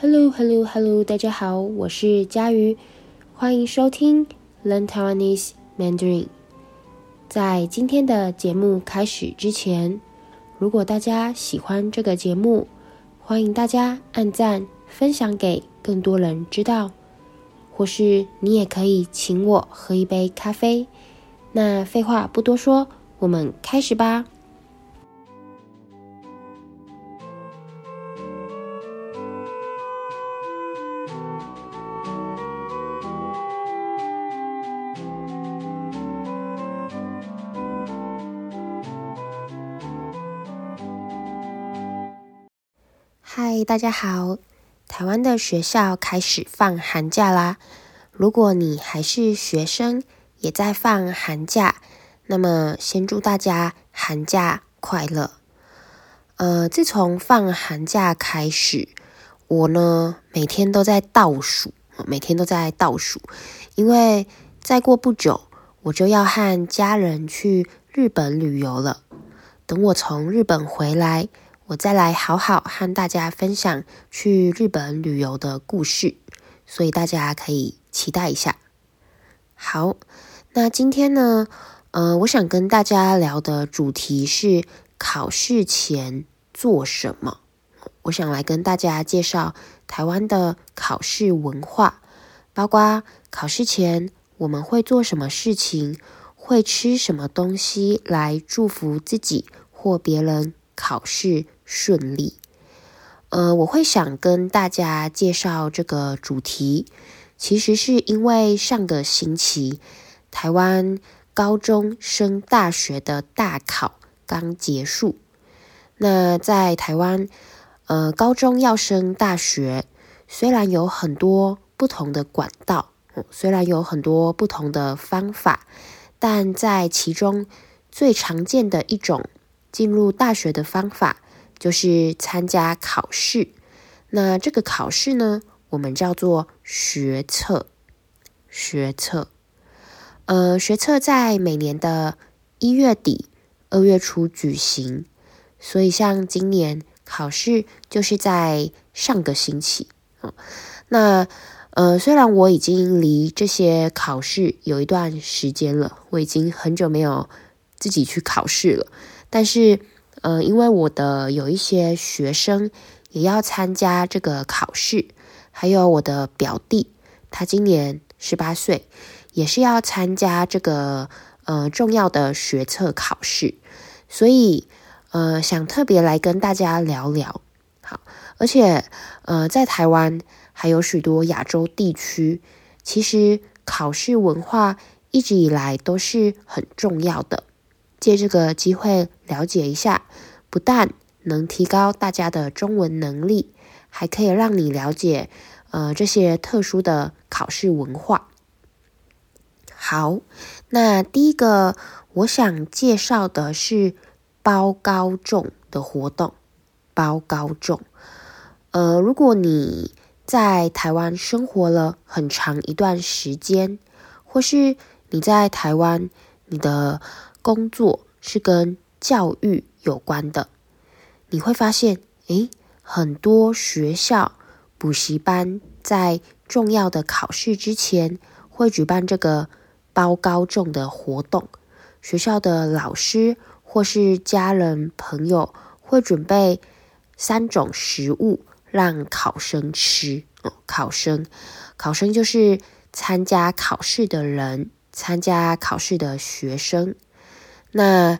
Hello, Hello, Hello！大家好，我是佳瑜，欢迎收听 Learn Taiwanese Mandarin。在今天的节目开始之前，如果大家喜欢这个节目，欢迎大家按赞、分享给更多人知道，或是你也可以请我喝一杯咖啡。那废话不多说，我们开始吧。嗨，大家好！台湾的学校开始放寒假啦。如果你还是学生，也在放寒假，那么先祝大家寒假快乐。呃，自从放寒假开始，我呢每天都在倒数，每天都在倒数，因为再过不久我就要和家人去日本旅游了。等我从日本回来，我再来好好和大家分享去日本旅游的故事，所以大家可以期待一下。好，那今天呢，呃，我想跟大家聊的主题是考试前做什么。我想来跟大家介绍台湾的考试文化，包括考试前我们会做什么事情，会吃什么东西来祝福自己或别人考试顺利，呃，我会想跟大家介绍这个主题，其实是因为上个星期台湾高中升大学的大考刚结束。那在台湾，呃，高中要升大学，虽然有很多不同的管道，虽然有很多不同的方法，但在其中最常见的一种进入大学的方法。就是参加考试，那这个考试呢，我们叫做学测。学测，呃，学测在每年的一月底、二月初举行，所以像今年考试就是在上个星期。哦，那呃，虽然我已经离这些考试有一段时间了，我已经很久没有自己去考试了，但是。呃，因为我的有一些学生也要参加这个考试，还有我的表弟，他今年十八岁，也是要参加这个呃重要的学测考试，所以呃想特别来跟大家聊聊。好，而且呃在台湾还有许多亚洲地区，其实考试文化一直以来都是很重要的。借这个机会了解一下，不但能提高大家的中文能力，还可以让你了解呃这些特殊的考试文化。好，那第一个我想介绍的是包高中的活动。包高中，呃，如果你在台湾生活了很长一段时间，或是你在台湾，你的工作是跟教育有关的，你会发现，诶，很多学校补习班在重要的考试之前会举办这个包高中的活动。学校的老师或是家人朋友会准备三种食物让考生吃。考生，考生就是参加考试的人，参加考试的学生。那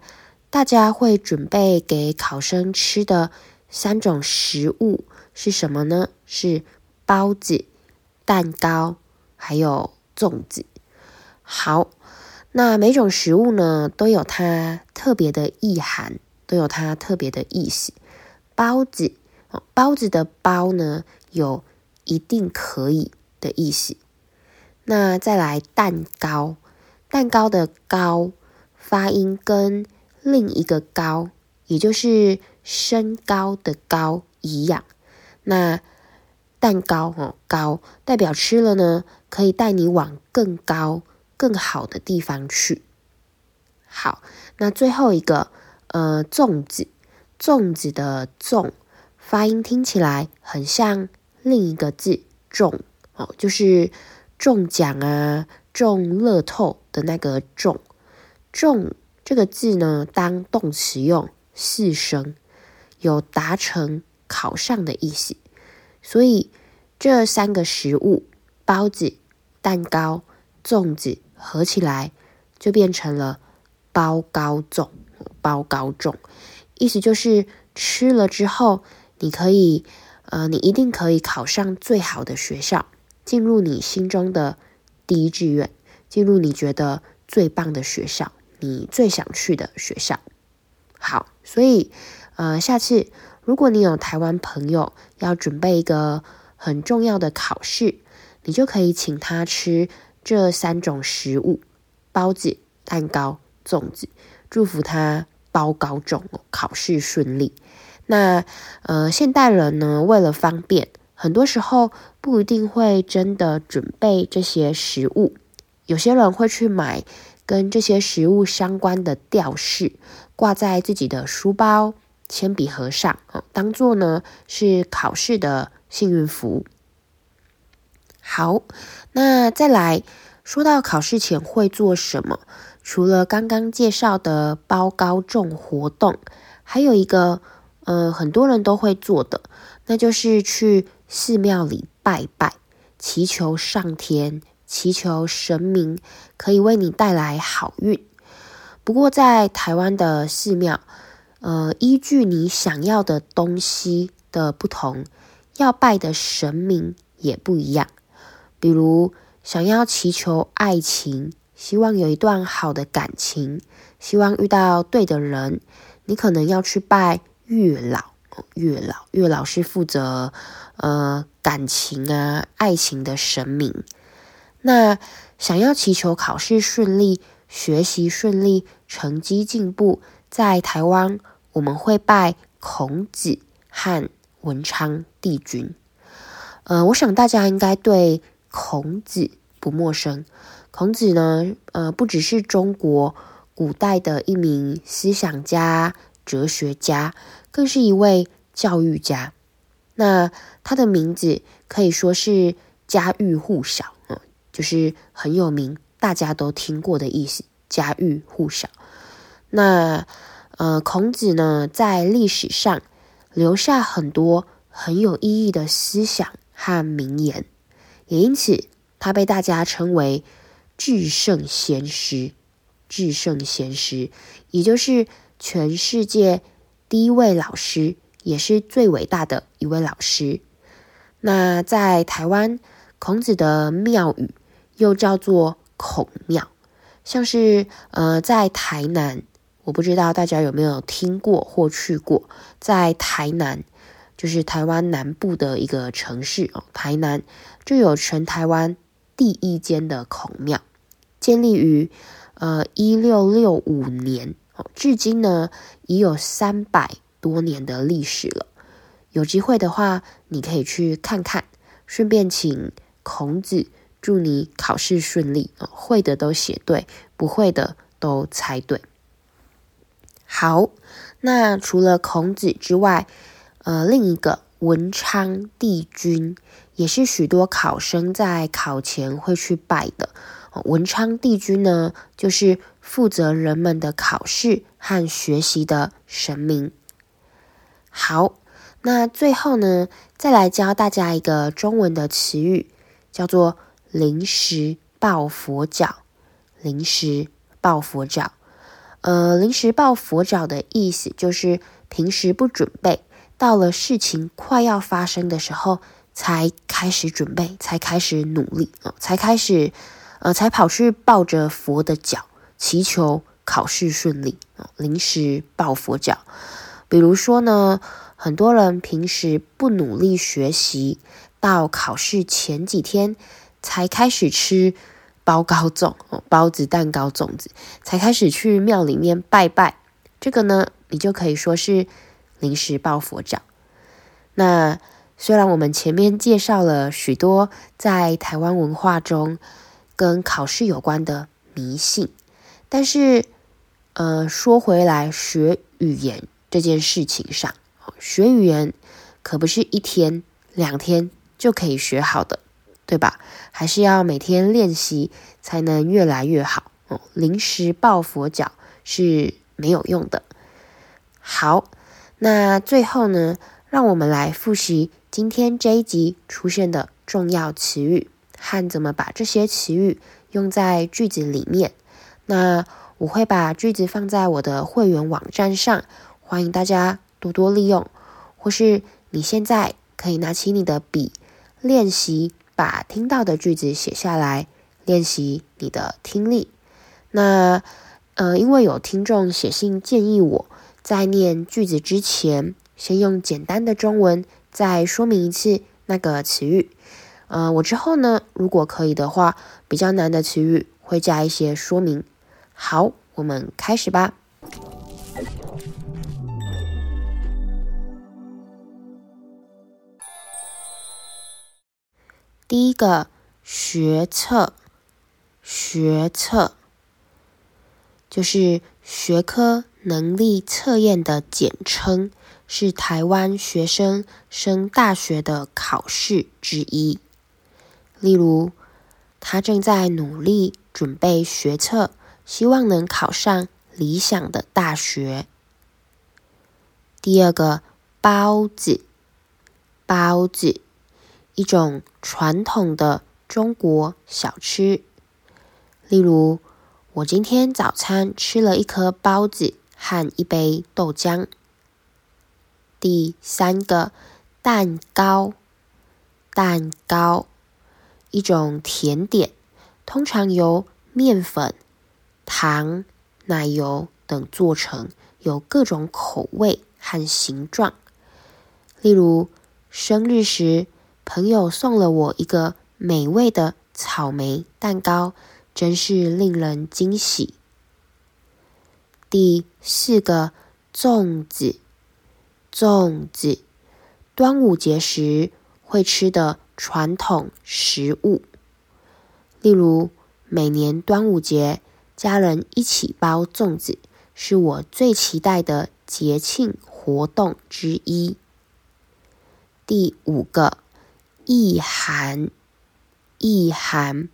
大家会准备给考生吃的三种食物是什么呢？是包子、蛋糕，还有粽子。好，那每种食物呢都有它特别的意涵，都有它特别的意思。包子，包子的包呢有一定可以的意思。那再来蛋糕，蛋糕的糕。发音跟另一个高，也就是身高的高一样。那蛋糕哦，高代表吃了呢，可以带你往更高、更好的地方去。好，那最后一个，呃，粽子，粽子的粽，发音听起来很像另一个字“中”哦，就是中奖啊、中乐透的那个“中”。中这个字呢，当动词用，四声，有达成、考上的意思。所以这三个食物——包子、蛋糕、粽子，合起来就变成了“包高粽”。包高粽，意思就是吃了之后，你可以，呃，你一定可以考上最好的学校，进入你心中的第一志愿，进入你觉得最棒的学校，你最想去的学校。好，所以，呃，下次如果你有台湾朋友要准备一个很重要的考试，你就可以请他吃这三种食物：包子、蛋糕、粽子。祝福他包高中，考试顺利。那呃，现代人呢，为了方便，很多时候不一定会真的准备这些食物。有些人会去买跟这些食物相关的吊饰，挂在自己的书包、铅笔盒上，当做呢是考试的幸运符。好，那再来说到考试前会做什么？除了刚刚介绍的包高粽活动，还有一个，呃，很多人都会做的，那就是去寺庙里拜拜，祈求上天，祈求神明可以为你带来好运。不过，在台湾的寺庙，呃，依据你想要的东西的不同，要拜的神明也不一样。比如，想要祈求爱情。希望有一段好的感情，希望遇到对的人，你可能要去拜月老。月老，月老是负责呃感情啊、爱情的神明。那想要祈求考试顺利、学习顺利、成绩进步，在台湾我们会拜孔子和文昌帝君。呃，我想大家应该对孔子不陌生。孔子呢，呃，不只是中国古代的一名思想家、哲学家，更是一位教育家。那他的名字可以说是家喻户晓，就是很有名，大家都听过的意思，家喻户晓。那呃，孔子呢，在历史上留下很多很有意义的思想和名言，也因此他被大家称为。至圣先师，至圣先师，也就是全世界第一位老师，也是最伟大的一位老师。那在台湾，孔子的庙宇又叫做孔庙，像是呃，在台南，我不知道大家有没有听过或去过，在台南，就是台湾南部的一个城市哦，台南就有全台湾第一间的孔庙。建立于呃一六六五年，哦至今呢已有三百多年的历史了。有机会的话，你可以去看看，顺便请孔子祝你考试顺利，会的都写对，不会的都猜对。好，那除了孔子之外，呃，另一个文昌帝君也是许多考生在考前会去拜的。文昌帝君呢，就是负责人们的考试和学习的神明。好，那最后呢，再来教大家一个中文的词语，叫做“临时抱佛脚”。临时抱佛脚，呃，临时抱佛脚的意思就是平时不准备，到了事情快要发生的时候才开始准备，才开始努力啊，才开始。呃，才跑去抱着佛的脚，祈求考试顺利啊！临时抱佛脚，比如说呢，很多人平时不努力学习，到考试前几天才开始吃包糕粽，包子、蛋糕、粽子，才开始去庙里面拜拜。这个呢，你就可以说是临时抱佛脚。那虽然我们前面介绍了许多在台湾文化中，跟考试有关的迷信，但是，呃，说回来，学语言这件事情上，学语言可不是一天两天就可以学好的，对吧？还是要每天练习才能越来越好哦。临时抱佛脚是没有用的。好，那最后呢，让我们来复习今天这一集出现的重要词语和怎么把这些词语用在句子里面。那我会把句子放在我的会员网站上，欢迎大家多多利用。或是你现在可以拿起你的笔，练习把听到的句子写下来，练习你的听力。那呃，因为有听众写信建议我在念句子之前，先用简单的中文再说明一次那个词语。呃，我之后呢，如果可以的话，比较难的词语会加一些说明。好，我们开始吧。第一个学测，学测就是学科能力测验的简称，是台湾学生升大学的考试之一。例如，他正在努力准备学测。希望能考上理想的大学。第二个包子，包子，一种传统的中国小吃。例如，我今天早餐吃了一颗包子和一杯豆浆。第三个蛋糕，蛋糕，一种甜点，通常由面粉。糖、奶油等做成，有各种口味和形状。例如，生日时，朋友送了我一个美味的草莓蛋糕，真是令人惊喜。第四个，粽子，粽子，端午节时会吃的传统食物。例如，每年端午节。家人一起包粽子，是我最期待的节庆活动之一。第五个意涵，意涵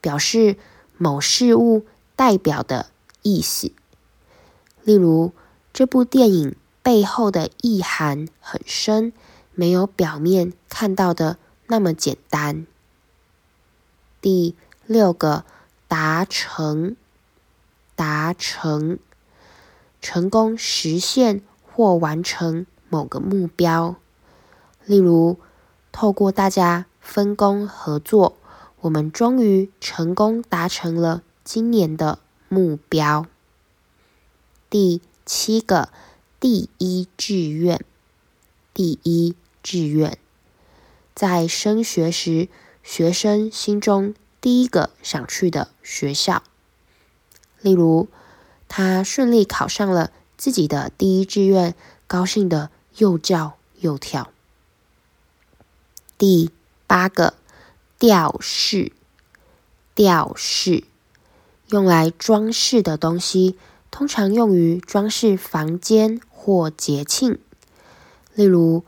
表示某事物代表的意思。例如，这部电影背后的意涵很深，没有表面看到的那么简单。第六个达成。达成，成功实现或完成某个目标。例如，透过大家分工合作，我们终于成功达成了今年的目标。第七个，第一志愿，第一志愿，在升学时，学生心中第一个想去的学校。例如，他顺利考上了自己的第一志愿，高兴的又叫又跳。第八个，吊饰，吊饰，用来装饰的东西，通常用于装饰房间或节庆。例如，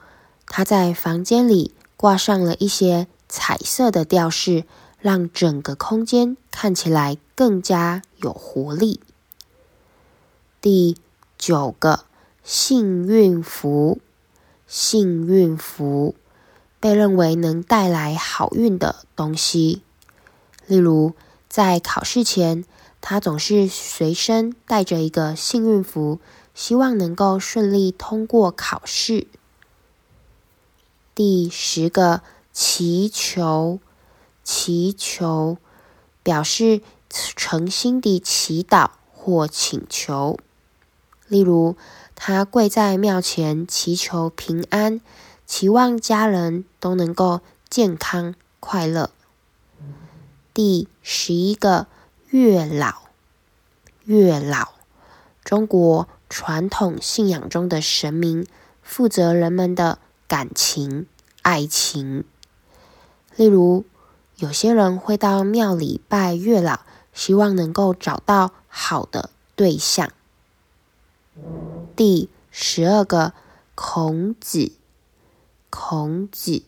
他在房间里挂上了一些彩色的吊饰。让整个空间看起来更加有活力。第九个，幸运符，幸运符被认为能带来好运的东西。例如，在考试前，他总是随身带着一个幸运符，希望能够顺利通过考试。第十个，祈求。祈求表示诚心的祈祷或请求，例如他跪在庙前祈求平安，期望家人都能够健康快乐。第十一个，月老，月老，中国传统信仰中的神明，负责人们的感情、爱情，例如。有些人会到庙里拜月老，希望能够找到好的对象。第十二个，孔子，孔子，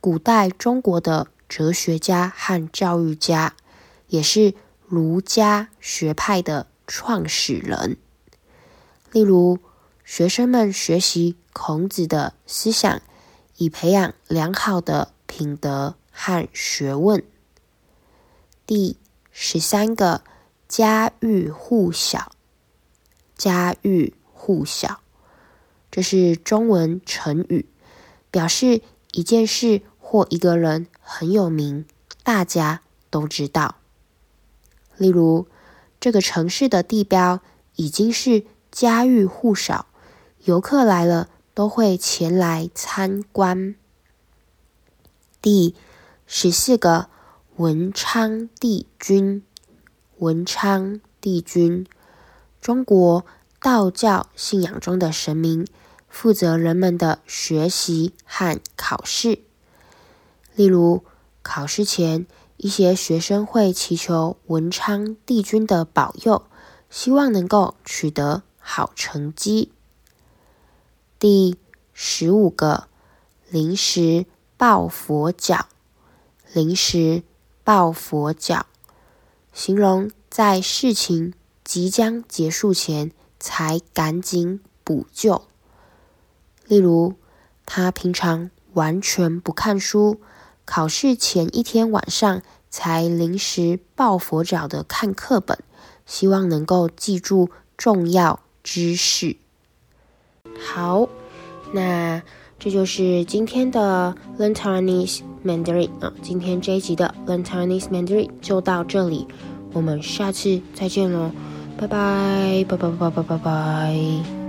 古代中国的哲学家和教育家，也是儒家学派的创始人。例如，学生们学习孔子的思想，以培养良好的品德和学问。第十三个，家喻户晓。家喻户晓，这是中文成语，表示一件事或一个人很有名，大家都知道。例如，这个城市的地标已经是家喻户晓，游客来了都会前来参观。第十四个，文昌帝君。文昌帝君。中国道教信仰中的神明，负责人们的学习和考试。例如，考试前，一些学生会祈求文昌帝君的保佑，希望能够取得好成绩。第十五个，临时抱佛脚。临时抱佛脚，形容在事情即将结束前才赶紧补救。例如，他平常完全不看书，考试前一天晚上才临时抱佛脚的看课本，希望能够记住重要知识。好，那这就是今天的 Learn Taiwanese Mandarin 啊，今天这一集的 Learn Taiwanese Mandarin 就到这里，我们下次再见喽。拜拜，拜拜拜拜拜拜。